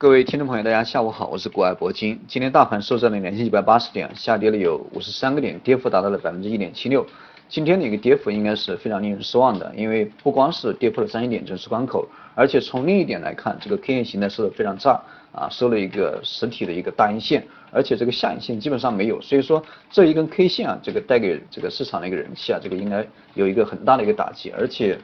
各位听众朋友，大家下午好，我是国爱铂金。今天大盘收在了两千九百八十点，下跌了有五十三个点，跌幅达到了百分之一点七六。今天的一个跌幅应该是非常令人失望的，因为不光是跌破了三千点正式关口，而且从另一点来看，这个 K 线形态收的非常差啊，收了一个实体的一个大阴线，而且这个下影线基本上没有，所以说这一根 K 线啊，这个带给这个市场的一个人气啊，这个应该有一个很大的一个打击，而且。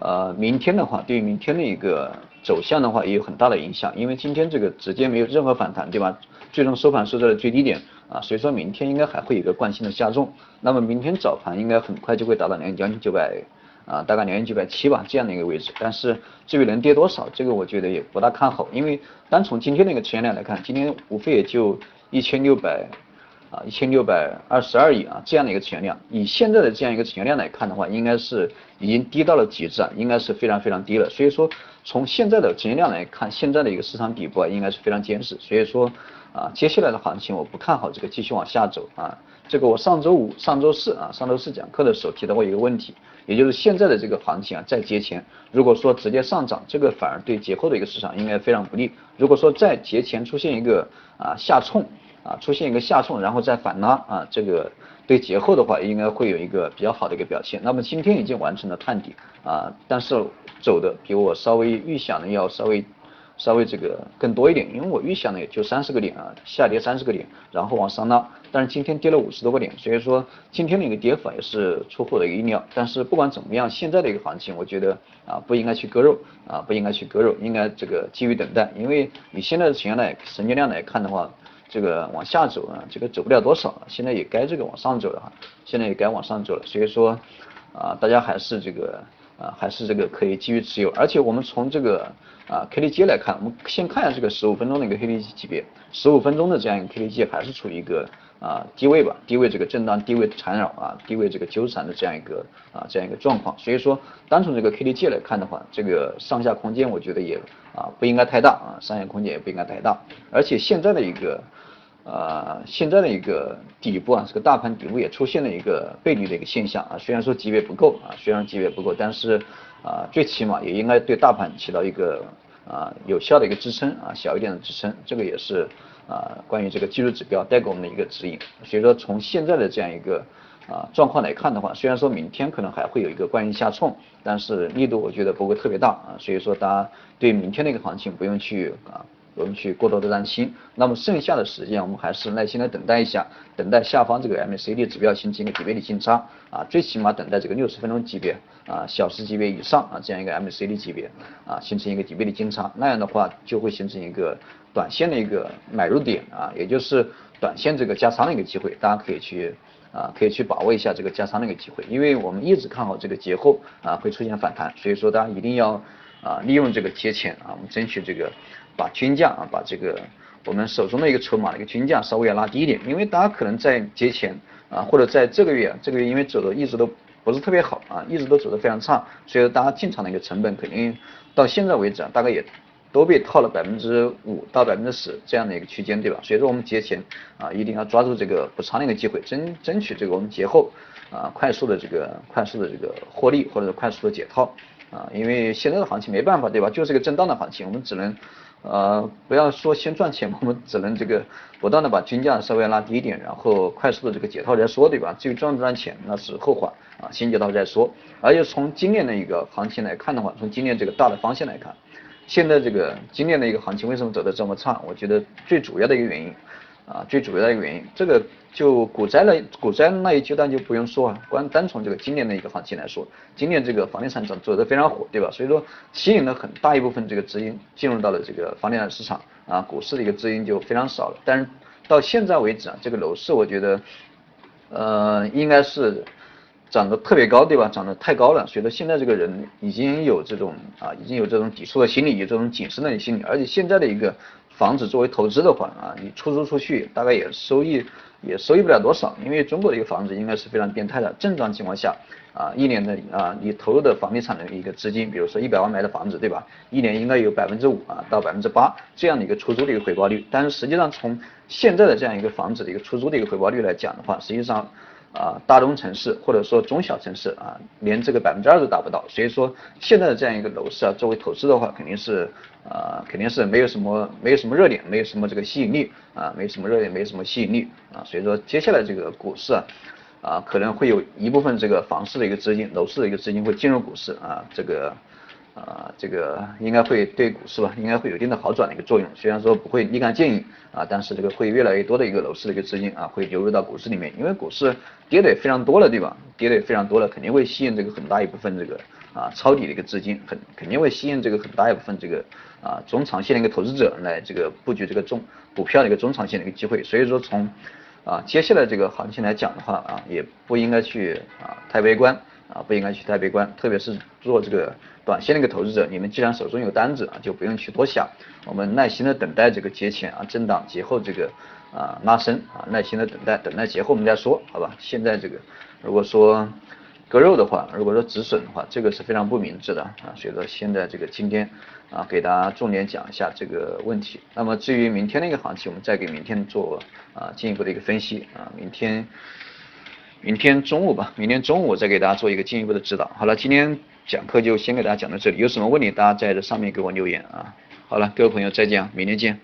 呃，明天的话，对于明天的一个走向的话，也有很大的影响，因为今天这个直接没有任何反弹，对吧？最终收盘收在了最低点啊，所以说明天应该还会有一个惯性的下重，那么明天早盘应该很快就会达到两两千九百啊，大概两千九百七吧这样的一个位置，但是至于能跌多少，这个我觉得也不大看好，因为单从今天的一个成交量来看，今天无非也就一千六百。啊，一千六百二十二亿啊，这样的一个成交量，以现在的这样一个成交量来看的话，应该是已经低到了极致啊，应该是非常非常低了。所以说，从现在的成交量来看，现在的一个市场底部啊，应该是非常坚实。所以说，啊，接下来的行情我不看好这个继续往下走啊。这个我上周五、上周四啊，上周四讲课的时候提到过一个问题，也就是现在的这个行情啊，在节前如果说直接上涨，这个反而对节后的一个市场应该非常不利。如果说在节前出现一个啊下冲。啊，出现一个下冲，然后再反拉啊，这个对节后的话应该会有一个比较好的一个表现。那么今天已经完成了探底啊，但是走的比我稍微预想的要稍微稍微这个更多一点，因为我预想的也就三十个点啊，下跌三十个点，然后往上拉，但是今天跌了五十多个点，所以说今天的一个跌幅也是出乎我的意料。但是不管怎么样，现在的一个行情，我觉得啊不应该去割肉啊，不应该去割肉，应该这个继续等待，因为你现在的成交量成交量来看的话。这个往下走啊，这个走不了多少了，现在也该这个往上走了哈，现在也该往上走了，所以说啊，大家还是这个啊，还是这个可以继续持有，而且我们从这个啊 K D J 来看，我们先看一下这个十五分钟的一个 K D J 级别，十五分钟的这样一个 K D J 还是处于一个啊低位吧，低位这个震荡，低位缠绕啊，低位这个纠缠的这样一个啊这样一个状况，所以说单从这个 K D J 来看的话，这个上下空间我觉得也啊不应该太大啊，上下空间也不应该太大，而且现在的一个。呃，现在的一个底部啊，这个大盘底部也出现了一个背离的一个现象啊。虽然说级别不够啊，虽然级别不够，但是啊，最起码也应该对大盘起到一个啊有效的一个支撑啊，小一点的支撑。这个也是啊，关于这个技术指标带给我们的一个指引。所以说，从现在的这样一个啊状况来看的话，虽然说明天可能还会有一个惯性下冲，但是力度我觉得不会特别大啊。所以说，大家对明天的一个行情不用去啊。不用去过多的担心，那么剩下的时间我们还是耐心的等待一下，等待下方这个 MACD 指标形成一个级别的金叉啊，最起码等待这个六十分钟级别啊，小时级别以上啊这样一个 MACD 级别啊形成一个级别的金叉，那样的话就会形成一个短线的一个买入点啊，也就是短线这个加仓的一个机会，大家可以去啊可以去把握一下这个加仓的一个机会，因为我们一直看好这个节后啊会出现反弹，所以说大家一定要啊利用这个节前啊，我们争取这个。把均价啊，把这个我们手中的一个筹码的一个均价稍微要拉低一点，因为大家可能在节前啊，或者在这个月，这个月因为走的一直都不是特别好啊，一直都走的非常差，所以说大家进场的一个成本肯定到现在为止啊，大概也都被套了百分之五到百分之十这样的一个区间，对吧？所以说我们节前啊，一定要抓住这个补仓的一个机会，争争取这个我们节后啊，快速的这个快速的这个获利或者快速的解套啊，因为现在的行情没办法，对吧？就是个震荡的行情，我们只能。呃，不要说先赚钱，我们只能这个不断的把均价稍微拉低一点，然后快速的这个解套再说，对吧？至于赚不赚钱那是后话啊，先解套再说。而且从今年的一个行情来看的话，从今年这个大的方向来看，现在这个今年的一个行情为什么走得这么差？我觉得最主要的一个原因。啊，最主要的一个原因，这个就股灾那，股灾那一阶段就不用说啊，光单从这个今年的一个行情来说，今年这个房地产涨走得非常火，对吧？所以说吸引了很大一部分这个资金进入到了这个房地产市场啊，股市的一个资金就非常少了。但是到现在为止啊，这个楼市我觉得，呃，应该是涨得特别高，对吧？涨得太高了，所以现在这个人已经有这种啊，已经有这种抵触的心理，有这种谨慎的心理，而且现在的一个。房子作为投资的话啊，你出租出去大概也收益也收益不了多少，因为中国的一个房子应该是非常变态的。正常情况下啊，一年的啊你投入的房地产的一个资金，比如说一百万买的房子，对吧？一年应该有百分之五啊到百分之八这样的一个出租的一个回报率。但是实际上从现在的这样一个房子的一个出租的一个回报率来讲的话，实际上啊大中城市或者说中小城市啊，连这个百分之二都达不到。所以说现在的这样一个楼市啊，作为投资的话，肯定是啊肯定是没有什么没有什么热点，没有什么这个吸引力啊，没什么热点，没什么吸引力啊。所以说接下来这个股市啊。啊，可能会有一部分这个房市的一个资金、楼市的一个资金会进入股市啊，这个啊，这个应该会对股市吧，应该会有一定的好转的一个作用。虽然说不会立竿见影啊，但是这个会越来越多的一个楼市的一个资金啊，会流入到股市里面，因为股市跌的也非常多了，对吧？跌的也非常多了，肯定会吸引这个很大一部分这个啊抄底的一个资金，很肯定会吸引这个很大一部分这个啊中长线的一个投资者来这个布局这个中股票的一个中长线的一个机会。所以说从啊，接下来这个行情来讲的话啊，也不应该去啊太悲观啊，不应该去太悲观，特别是做这个短线的一个投资者，你们既然手中有单子啊，就不用去多想，我们耐心的等待这个节前啊震荡节后这个啊拉升啊，耐心的等待，等待节后我们再说，好吧？现在这个如果说。割肉的话，如果说止损的话，这个是非常不明智的啊。所以说现在这个今天啊，给大家重点讲一下这个问题。那么至于明天的一个行情，我们再给明天做啊进一步的一个分析啊。明天明天中午吧，明天中午我再给大家做一个进一步的指导。好了，今天讲课就先给大家讲到这里，有什么问题大家在这上面给我留言啊。好了，各位朋友再见，明天见。